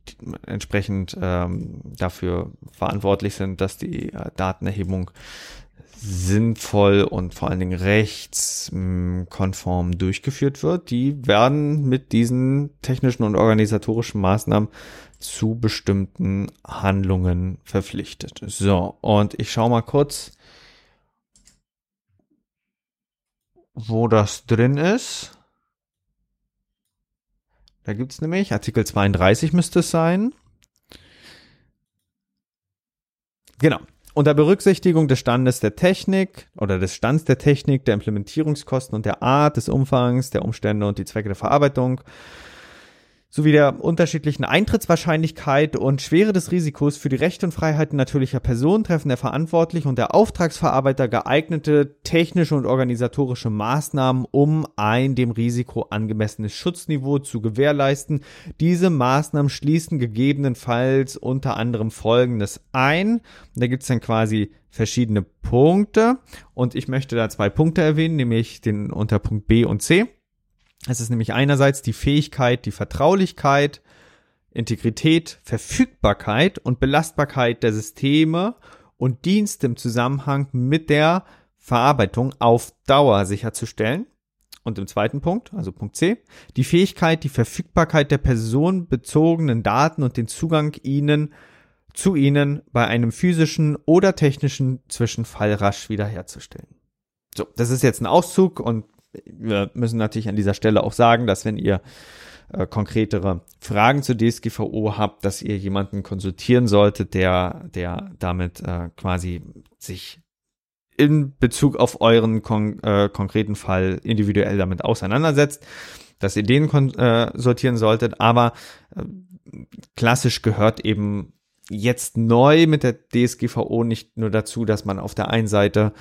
entsprechend ähm, dafür verantwortlich sind, dass die äh, Datenerhebung sinnvoll und vor allen Dingen rechtskonform durchgeführt wird, die werden mit diesen technischen und organisatorischen Maßnahmen zu bestimmten Handlungen verpflichtet. So, und ich schaue mal kurz, wo das drin ist. Da gibt's nämlich, Artikel 32 müsste es sein. Genau. unter Berücksichtigung des Standes der Technik oder des Stands der Technik, der Implementierungskosten und der Art, des Umfangs, der Umstände und die Zwecke der Verarbeitung sowie der unterschiedlichen Eintrittswahrscheinlichkeit und Schwere des Risikos für die Rechte und Freiheiten natürlicher Personen treffen der Verantwortliche und der Auftragsverarbeiter geeignete technische und organisatorische Maßnahmen, um ein dem Risiko angemessenes Schutzniveau zu gewährleisten. Diese Maßnahmen schließen gegebenenfalls unter anderem Folgendes ein. Da gibt es dann quasi verschiedene Punkte und ich möchte da zwei Punkte erwähnen, nämlich den Unterpunkt B und C. Es ist nämlich einerseits die Fähigkeit, die Vertraulichkeit, Integrität, Verfügbarkeit und Belastbarkeit der Systeme und Dienste im Zusammenhang mit der Verarbeitung auf Dauer sicherzustellen. Und im zweiten Punkt, also Punkt C, die Fähigkeit, die Verfügbarkeit der personenbezogenen Daten und den Zugang ihnen zu ihnen bei einem physischen oder technischen Zwischenfall rasch wiederherzustellen. So, das ist jetzt ein Auszug und wir müssen natürlich an dieser Stelle auch sagen, dass wenn ihr äh, konkretere Fragen zur DSGVO habt, dass ihr jemanden konsultieren solltet, der, der damit äh, quasi sich in Bezug auf euren kon äh, konkreten Fall individuell damit auseinandersetzt, dass ihr den äh, solltet, aber äh, klassisch gehört eben jetzt neu mit der DSGVO nicht nur dazu, dass man auf der einen Seite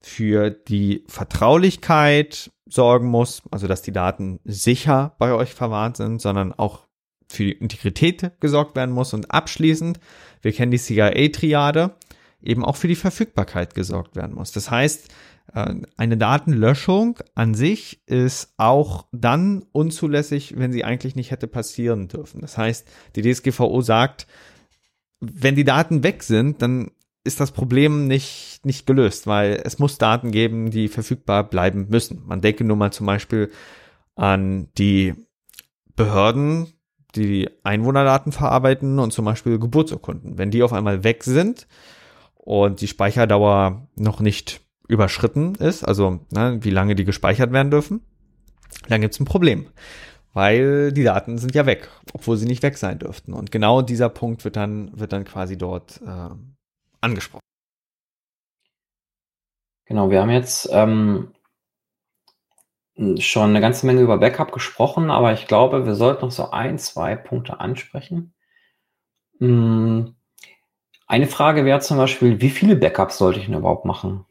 für die Vertraulichkeit sorgen muss, also dass die Daten sicher bei euch verwahrt sind, sondern auch für die Integrität gesorgt werden muss und abschließend, wir kennen die CIA-Triade, eben auch für die Verfügbarkeit gesorgt werden muss. Das heißt, äh, eine Datenlöschung an sich ist auch dann unzulässig, wenn sie eigentlich nicht hätte passieren dürfen. Das heißt, die DSGVO sagt, wenn die Daten weg sind, dann ist das Problem nicht, nicht gelöst, weil es muss Daten geben, die verfügbar bleiben müssen. Man denke nur mal zum Beispiel an die Behörden, die Einwohnerdaten verarbeiten und zum Beispiel Geburtsurkunden. Wenn die auf einmal weg sind und die Speicherdauer noch nicht überschritten ist, also ne, wie lange die gespeichert werden dürfen, dann gibt es ein Problem. Weil die Daten sind ja weg, obwohl sie nicht weg sein dürften. Und genau dieser Punkt wird dann, wird dann quasi dort äh, angesprochen. Genau, wir haben jetzt ähm, schon eine ganze Menge über Backup gesprochen, aber ich glaube, wir sollten noch so ein, zwei Punkte ansprechen. Hm, eine Frage wäre zum Beispiel, wie viele Backups sollte ich denn überhaupt machen?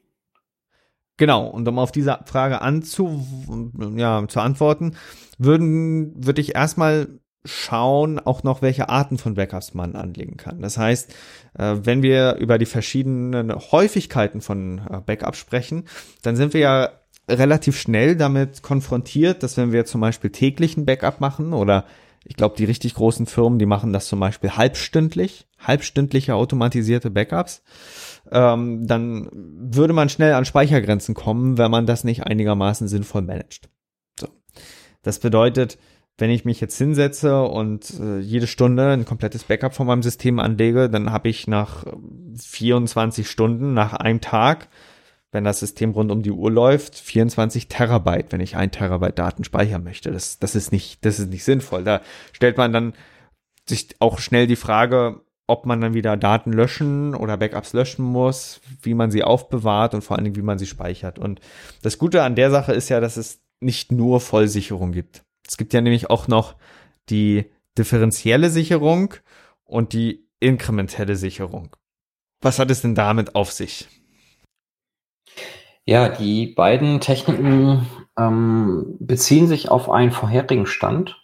Genau, und um auf diese Frage anzu, ja, zu antworten, würden, würde ich erstmal schauen auch noch, welche Arten von Backups man anlegen kann. Das heißt, äh, wenn wir über die verschiedenen Häufigkeiten von äh, Backups sprechen, dann sind wir ja relativ schnell damit konfrontiert, dass wenn wir zum Beispiel täglichen Backup machen oder ich glaube, die richtig großen Firmen, die machen das zum Beispiel halbstündlich, halbstündliche automatisierte Backups, ähm, dann würde man schnell an Speichergrenzen kommen, wenn man das nicht einigermaßen sinnvoll managt. So. Das bedeutet, wenn ich mich jetzt hinsetze und äh, jede Stunde ein komplettes Backup von meinem System anlege, dann habe ich nach 24 Stunden, nach einem Tag, wenn das System rund um die Uhr läuft, 24 Terabyte, wenn ich ein Terabyte Daten speichern möchte. Das, das ist nicht, das ist nicht sinnvoll. Da stellt man dann sich auch schnell die Frage, ob man dann wieder Daten löschen oder Backups löschen muss, wie man sie aufbewahrt und vor allen Dingen, wie man sie speichert. Und das Gute an der Sache ist ja, dass es nicht nur Vollsicherung gibt. Es gibt ja nämlich auch noch die differenzielle Sicherung und die inkrementelle Sicherung. Was hat es denn damit auf sich? Ja, die beiden Techniken ähm, beziehen sich auf einen vorherigen Stand.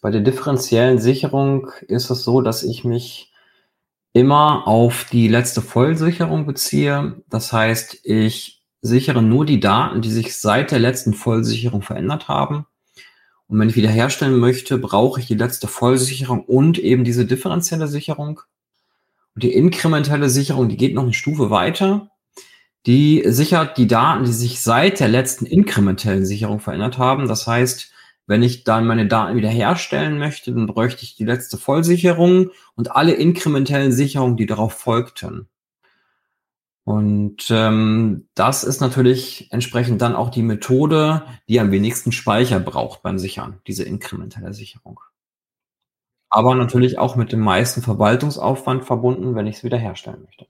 Bei der differenziellen Sicherung ist es so, dass ich mich immer auf die letzte Vollsicherung beziehe. Das heißt, ich sichere nur die Daten, die sich seit der letzten Vollsicherung verändert haben. Und wenn ich wiederherstellen möchte, brauche ich die letzte Vollsicherung und eben diese differenzielle Sicherung. Und die inkrementelle Sicherung, die geht noch eine Stufe weiter. Die sichert die Daten, die sich seit der letzten inkrementellen Sicherung verändert haben. Das heißt, wenn ich dann meine Daten wiederherstellen möchte, dann bräuchte ich die letzte Vollsicherung und alle inkrementellen Sicherungen, die darauf folgten. Und ähm, das ist natürlich entsprechend dann auch die Methode, die am wenigsten Speicher braucht beim Sichern, diese inkrementelle Sicherung. Aber natürlich auch mit dem meisten Verwaltungsaufwand verbunden, wenn ich es wiederherstellen möchte.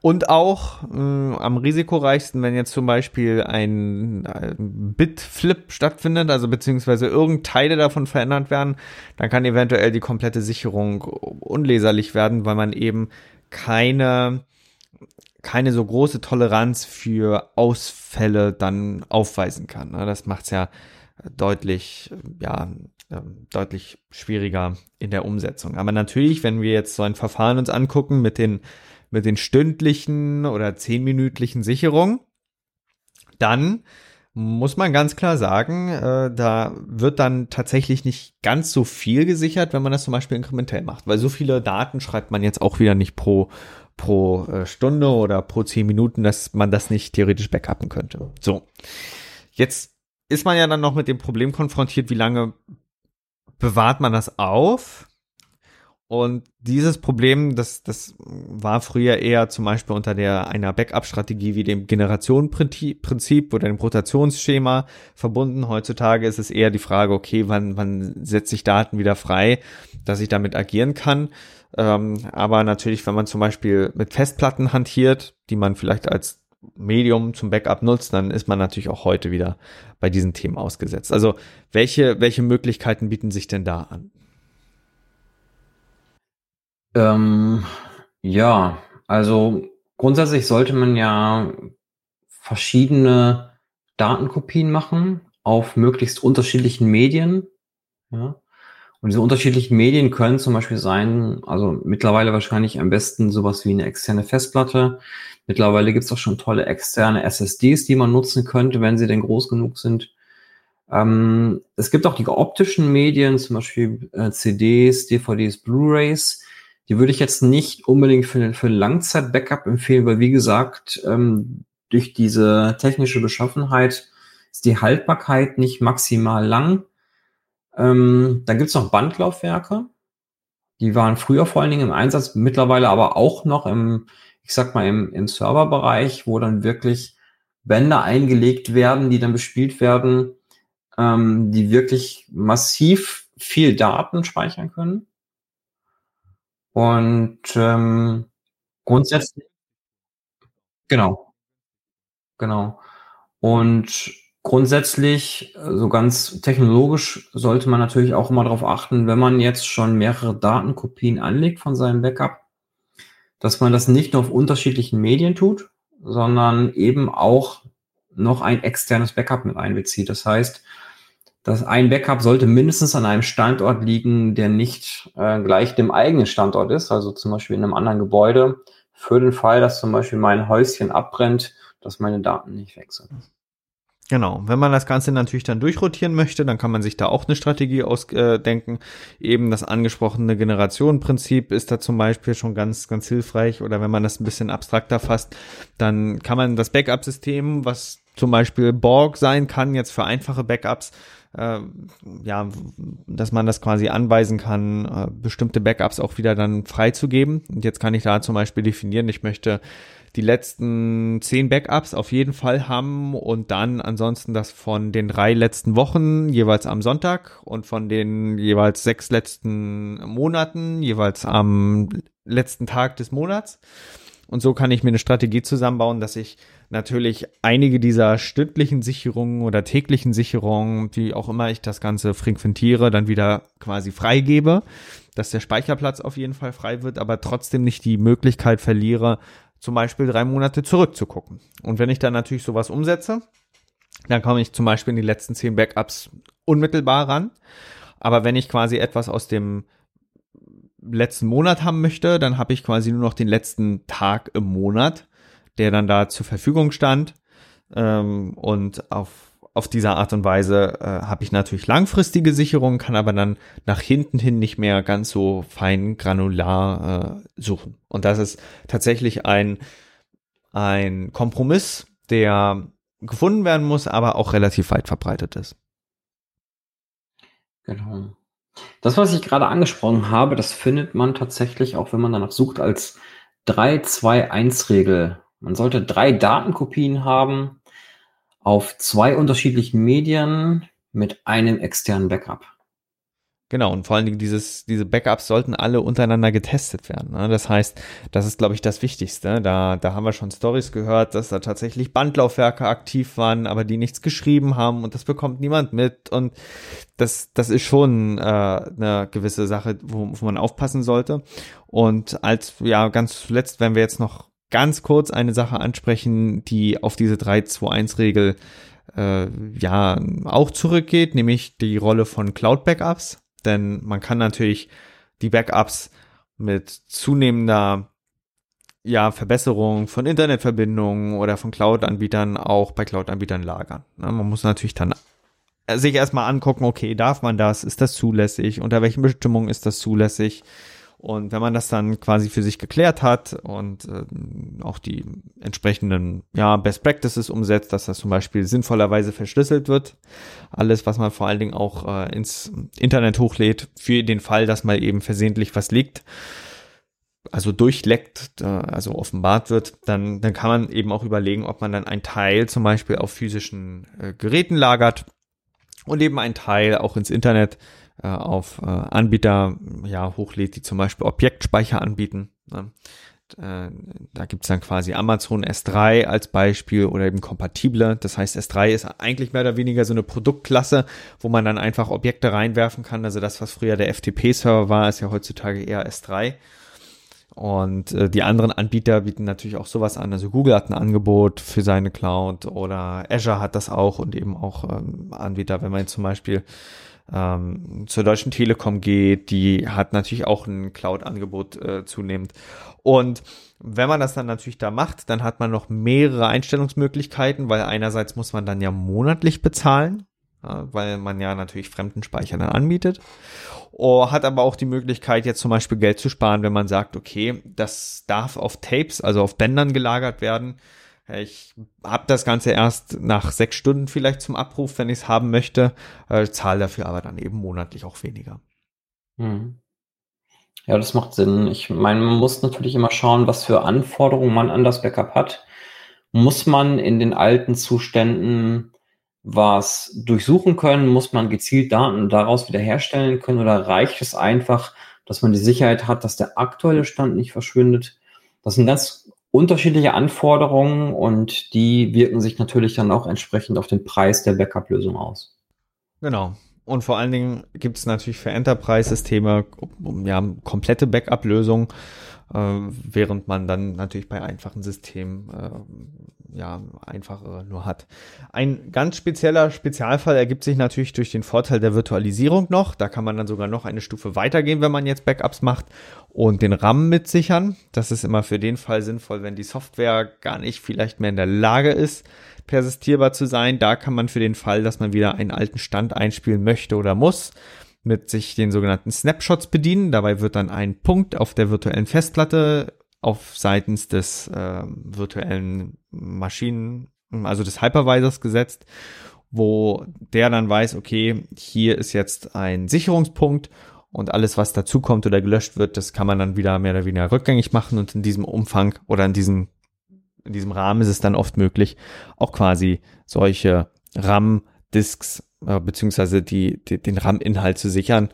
Und auch äh, am risikoreichsten, wenn jetzt zum Beispiel ein äh, Bit-Flip stattfindet, also beziehungsweise irgendeine Teile davon verändert werden, dann kann eventuell die komplette Sicherung unleserlich werden, weil man eben keine keine so große Toleranz für Ausfälle dann aufweisen kann. Ne? Das macht es ja deutlich, ja, ähm, deutlich schwieriger in der Umsetzung. Aber natürlich, wenn wir jetzt so ein Verfahren uns angucken mit den mit den stündlichen oder zehnminütlichen Sicherungen, dann muss man ganz klar sagen, äh, da wird dann tatsächlich nicht ganz so viel gesichert, wenn man das zum Beispiel inkrementell macht, weil so viele Daten schreibt man jetzt auch wieder nicht pro pro äh, Stunde oder pro zehn Minuten, dass man das nicht theoretisch backuppen könnte. So, jetzt ist man ja dann noch mit dem Problem konfrontiert, wie lange bewahrt man das auf? Und dieses Problem, das, das war früher eher zum Beispiel unter der einer Backup-Strategie wie dem Generationenprinzip oder dem Rotationsschema verbunden. Heutzutage ist es eher die Frage, okay, wann, wann setze ich Daten wieder frei, dass ich damit agieren kann. Ähm, aber natürlich, wenn man zum Beispiel mit Festplatten hantiert, die man vielleicht als Medium zum Backup nutzt, dann ist man natürlich auch heute wieder bei diesen Themen ausgesetzt. Also welche, welche Möglichkeiten bieten sich denn da an? Ähm, ja, also grundsätzlich sollte man ja verschiedene Datenkopien machen auf möglichst unterschiedlichen Medien. Ja. Und diese unterschiedlichen Medien können zum Beispiel sein, also mittlerweile wahrscheinlich am besten sowas wie eine externe Festplatte. Mittlerweile gibt es auch schon tolle externe SSDs, die man nutzen könnte, wenn sie denn groß genug sind. Ähm, es gibt auch die optischen Medien, zum Beispiel äh, CDs, DVDs, Blu-rays. Die würde ich jetzt nicht unbedingt für, für Langzeit-Backup empfehlen, weil wie gesagt, ähm, durch diese technische Beschaffenheit ist die Haltbarkeit nicht maximal lang. Ähm, dann gibt's noch Bandlaufwerke. Die waren früher vor allen Dingen im Einsatz, mittlerweile aber auch noch im, ich sag mal, im, im Serverbereich, wo dann wirklich Bänder eingelegt werden, die dann bespielt werden, ähm, die wirklich massiv viel Daten speichern können. Und ähm, grundsätzlich, genau, genau. Und grundsätzlich, so ganz technologisch, sollte man natürlich auch immer darauf achten, wenn man jetzt schon mehrere Datenkopien anlegt von seinem Backup, dass man das nicht nur auf unterschiedlichen Medien tut, sondern eben auch noch ein externes Backup mit einbezieht. Das heißt, dass ein Backup sollte mindestens an einem Standort liegen, der nicht äh, gleich dem eigenen Standort ist, also zum Beispiel in einem anderen Gebäude, für den Fall, dass zum Beispiel mein Häuschen abbrennt, dass meine Daten nicht sind. Genau, wenn man das Ganze natürlich dann durchrotieren möchte, dann kann man sich da auch eine Strategie ausdenken. Eben das angesprochene Generationenprinzip ist da zum Beispiel schon ganz, ganz hilfreich. Oder wenn man das ein bisschen abstrakter fasst, dann kann man das Backup-System, was zum Beispiel Borg sein kann, jetzt für einfache Backups, äh, ja, dass man das quasi anweisen kann, äh, bestimmte Backups auch wieder dann freizugeben. Und jetzt kann ich da zum Beispiel definieren, ich möchte die letzten zehn Backups auf jeden Fall haben und dann ansonsten das von den drei letzten Wochen jeweils am Sonntag und von den jeweils sechs letzten Monaten jeweils am letzten Tag des Monats. Und so kann ich mir eine Strategie zusammenbauen, dass ich natürlich einige dieser stündlichen Sicherungen oder täglichen Sicherungen, wie auch immer ich das Ganze frequentiere, dann wieder quasi freigebe, dass der Speicherplatz auf jeden Fall frei wird, aber trotzdem nicht die Möglichkeit verliere, zum Beispiel drei Monate zurückzugucken. Und wenn ich dann natürlich sowas umsetze, dann komme ich zum Beispiel in die letzten zehn Backups unmittelbar ran. Aber wenn ich quasi etwas aus dem letzten Monat haben möchte, dann habe ich quasi nur noch den letzten Tag im Monat der dann da zur Verfügung stand. Ähm, und auf, auf dieser Art und Weise äh, habe ich natürlich langfristige Sicherungen, kann aber dann nach hinten hin nicht mehr ganz so fein granular äh, suchen. Und das ist tatsächlich ein, ein Kompromiss, der gefunden werden muss, aber auch relativ weit verbreitet ist. Genau. Das, was ich gerade angesprochen habe, das findet man tatsächlich auch, wenn man danach sucht, als 3-2-1-Regel man sollte drei Datenkopien haben auf zwei unterschiedlichen Medien mit einem externen Backup. Genau, und vor allen Dingen dieses, diese Backups sollten alle untereinander getestet werden. Ne? Das heißt, das ist, glaube ich, das Wichtigste. Da, da haben wir schon Stories gehört, dass da tatsächlich Bandlaufwerke aktiv waren, aber die nichts geschrieben haben und das bekommt niemand mit. Und das, das ist schon äh, eine gewisse Sache, wo, wo man aufpassen sollte. Und als, ja, ganz zuletzt, wenn wir jetzt noch ganz kurz eine Sache ansprechen, die auf diese 3-2-1-Regel äh, ja auch zurückgeht, nämlich die Rolle von Cloud-Backups denn man kann natürlich die Backups mit zunehmender ja, Verbesserung von Internetverbindungen oder von Cloud-Anbietern auch bei Cloud-Anbietern lagern. Ne, man muss natürlich dann sich erstmal angucken, okay, darf man das? Ist das zulässig? Unter welchen Bestimmungen ist das zulässig? Und wenn man das dann quasi für sich geklärt hat und äh, auch die entsprechenden ja, Best Practices umsetzt, dass das zum Beispiel sinnvollerweise verschlüsselt wird, alles, was man vor allen Dingen auch äh, ins Internet hochlädt, für den Fall, dass mal eben versehentlich was liegt, also durchleckt, äh, also offenbart wird, dann, dann kann man eben auch überlegen, ob man dann ein Teil zum Beispiel auf physischen äh, Geräten lagert und eben ein Teil auch ins Internet äh, auf äh, Anbieter ja, hochlädt, die zum Beispiel Objektspeicher anbieten. Ne? Äh, da gibt's dann quasi Amazon S3 als Beispiel oder eben kompatible. Das heißt, S3 ist eigentlich mehr oder weniger so eine Produktklasse, wo man dann einfach Objekte reinwerfen kann. Also das, was früher der FTP-Server war, ist ja heutzutage eher S3. Und äh, die anderen Anbieter bieten natürlich auch sowas an. Also Google hat ein Angebot für seine Cloud oder Azure hat das auch und eben auch ähm, Anbieter, wenn man jetzt zum Beispiel ähm, zur Deutschen Telekom geht, die hat natürlich auch ein Cloud-Angebot äh, zunehmend. Und wenn man das dann natürlich da macht, dann hat man noch mehrere Einstellungsmöglichkeiten, weil einerseits muss man dann ja monatlich bezahlen, ja, weil man ja natürlich Fremdenspeicher dann anbietet. Oh, hat aber auch die Möglichkeit, jetzt zum Beispiel Geld zu sparen, wenn man sagt, okay, das darf auf Tapes, also auf Bändern gelagert werden. Ich habe das Ganze erst nach sechs Stunden vielleicht zum Abruf, wenn ich es haben möchte, äh, zahle dafür aber dann eben monatlich auch weniger. Hm. Ja, das macht Sinn. Ich meine, man muss natürlich immer schauen, was für Anforderungen man an das Backup hat. Muss man in den alten Zuständen was durchsuchen können? Muss man gezielt Daten daraus wiederherstellen können? Oder reicht es einfach, dass man die Sicherheit hat, dass der aktuelle Stand nicht verschwindet? Das sind ganz unterschiedliche Anforderungen und die wirken sich natürlich dann auch entsprechend auf den Preis der Backup-Lösung aus. Genau. Und vor allen Dingen gibt es natürlich für Enterprise-Systeme ja, komplette Backup-Lösungen, während man dann natürlich bei einfachen Systemen äh, ja einfachere nur hat. Ein ganz spezieller Spezialfall ergibt sich natürlich durch den Vorteil der Virtualisierung noch. Da kann man dann sogar noch eine Stufe weitergehen, wenn man jetzt Backups macht und den RAM mitsichern. Das ist immer für den Fall sinnvoll, wenn die Software gar nicht vielleicht mehr in der Lage ist, persistierbar zu sein. Da kann man für den Fall, dass man wieder einen alten Stand einspielen möchte oder muss, mit sich den sogenannten Snapshots bedienen. Dabei wird dann ein Punkt auf der virtuellen Festplatte auf seitens des äh, virtuellen Maschinen, also des Hypervisors gesetzt, wo der dann weiß, okay, hier ist jetzt ein Sicherungspunkt und alles, was dazukommt oder gelöscht wird, das kann man dann wieder mehr oder weniger rückgängig machen und in diesem Umfang oder in diesem, in diesem Rahmen ist es dann oft möglich, auch quasi solche RAM-Disks äh, beziehungsweise die, die, den RAM-Inhalt zu sichern,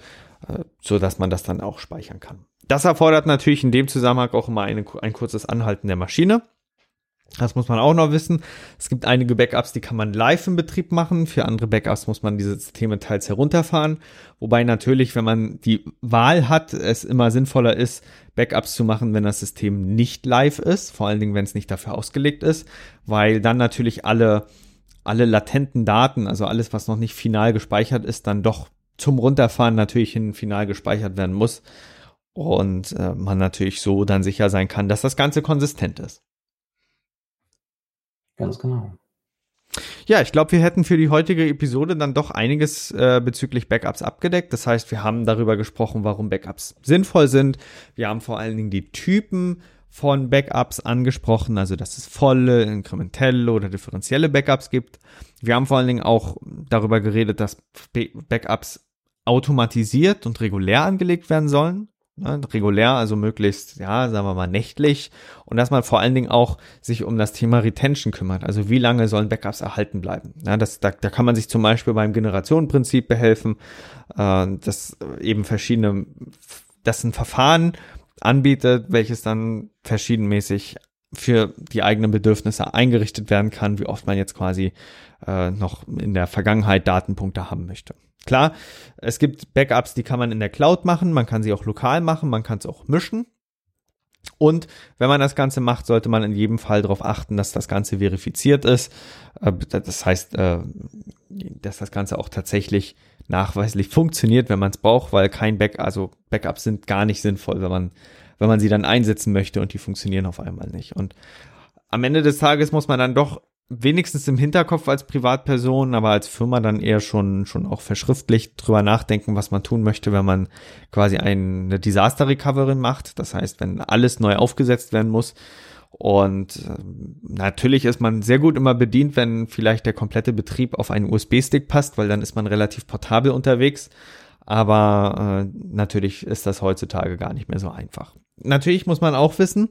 äh, so dass man das dann auch speichern kann. Das erfordert natürlich in dem Zusammenhang auch immer eine, ein kurzes Anhalten der Maschine. Das muss man auch noch wissen. Es gibt einige Backups, die kann man live im Betrieb machen. Für andere Backups muss man diese Systeme teils herunterfahren. Wobei natürlich, wenn man die Wahl hat, es immer sinnvoller ist, Backups zu machen, wenn das System nicht live ist. Vor allen Dingen, wenn es nicht dafür ausgelegt ist, weil dann natürlich alle, alle latenten Daten, also alles, was noch nicht final gespeichert ist, dann doch zum Runterfahren natürlich hin final gespeichert werden muss. Und äh, man natürlich so dann sicher sein kann, dass das Ganze konsistent ist. Ganz genau. Ja, ich glaube, wir hätten für die heutige Episode dann doch einiges äh, bezüglich Backups abgedeckt. Das heißt, wir haben darüber gesprochen, warum Backups sinnvoll sind. Wir haben vor allen Dingen die Typen von Backups angesprochen, also dass es volle, inkrementelle oder differenzielle Backups gibt. Wir haben vor allen Dingen auch darüber geredet, dass Backups automatisiert und regulär angelegt werden sollen. Ne, regulär, also möglichst, ja, sagen wir mal, nächtlich. Und dass man vor allen Dingen auch sich um das Thema Retention kümmert. Also wie lange sollen Backups erhalten bleiben? Ja, das, da, da kann man sich zum Beispiel beim Generationenprinzip behelfen, äh, dass eben verschiedene, das ein Verfahren anbietet, welches dann verschiedenmäßig für die eigenen Bedürfnisse eingerichtet werden kann, wie oft man jetzt quasi äh, noch in der Vergangenheit Datenpunkte haben möchte. Klar, es gibt Backups, die kann man in der Cloud machen, man kann sie auch lokal machen, man kann es auch mischen. Und wenn man das Ganze macht, sollte man in jedem Fall darauf achten, dass das Ganze verifiziert ist. Äh, das heißt, äh, dass das Ganze auch tatsächlich nachweislich funktioniert, wenn man es braucht, weil kein Back, also Backups sind gar nicht sinnvoll, wenn man, wenn man sie dann einsetzen möchte und die funktionieren auf einmal nicht. Und am Ende des Tages muss man dann doch wenigstens im Hinterkopf als Privatperson, aber als Firma dann eher schon, schon auch verschriftlich drüber nachdenken, was man tun möchte, wenn man quasi eine Disaster Recovery macht. Das heißt, wenn alles neu aufgesetzt werden muss. Und äh, natürlich ist man sehr gut immer bedient, wenn vielleicht der komplette Betrieb auf einen USB-Stick passt, weil dann ist man relativ portabel unterwegs. Aber äh, natürlich ist das heutzutage gar nicht mehr so einfach. Natürlich muss man auch wissen,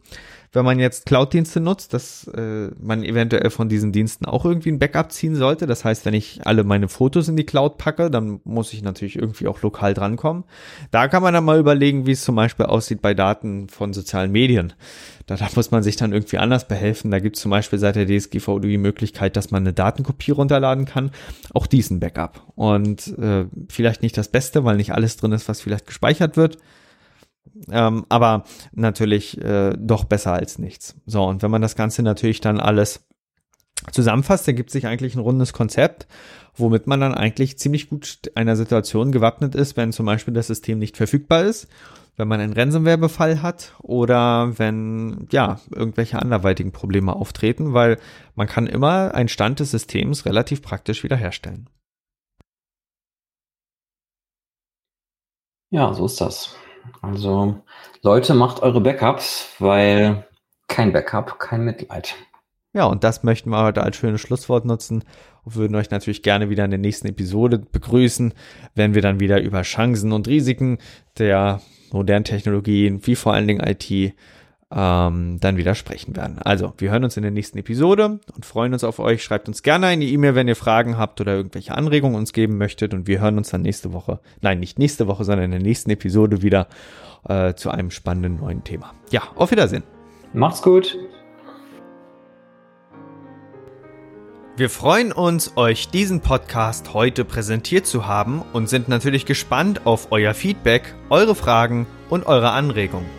wenn man jetzt Cloud-Dienste nutzt, dass äh, man eventuell von diesen Diensten auch irgendwie ein Backup ziehen sollte. Das heißt, wenn ich alle meine Fotos in die Cloud packe, dann muss ich natürlich irgendwie auch lokal drankommen. Da kann man dann mal überlegen, wie es zum Beispiel aussieht bei Daten von sozialen Medien. Da, da muss man sich dann irgendwie anders behelfen. Da gibt es zum Beispiel seit der DSGVO die Möglichkeit, dass man eine Datenkopie runterladen kann. Auch diesen Backup. Und äh, vielleicht nicht das Beste, weil nicht alles drin ist, was vielleicht gespeichert wird. Ähm, aber natürlich äh, doch besser als nichts. So, und wenn man das Ganze natürlich dann alles zusammenfasst, ergibt sich eigentlich ein rundes Konzept, womit man dann eigentlich ziemlich gut einer Situation gewappnet ist, wenn zum Beispiel das System nicht verfügbar ist, wenn man einen Ransomware-Befall hat oder wenn ja irgendwelche anderweitigen Probleme auftreten, weil man kann immer einen Stand des Systems relativ praktisch wiederherstellen. Ja, so ist das. Also Leute, macht eure Backups, weil kein Backup, kein Mitleid. Ja, und das möchten wir heute als schönes Schlusswort nutzen und würden euch natürlich gerne wieder in der nächsten Episode begrüßen, wenn wir dann wieder über Chancen und Risiken der modernen Technologien, wie vor allen Dingen IT, ähm, dann wieder sprechen werden. Also, wir hören uns in der nächsten Episode und freuen uns auf euch. Schreibt uns gerne eine E-Mail, wenn ihr Fragen habt oder irgendwelche Anregungen uns geben möchtet. Und wir hören uns dann nächste Woche, nein, nicht nächste Woche, sondern in der nächsten Episode wieder äh, zu einem spannenden neuen Thema. Ja, auf Wiedersehen. Macht's gut. Wir freuen uns, euch diesen Podcast heute präsentiert zu haben und sind natürlich gespannt auf euer Feedback, eure Fragen und eure Anregungen.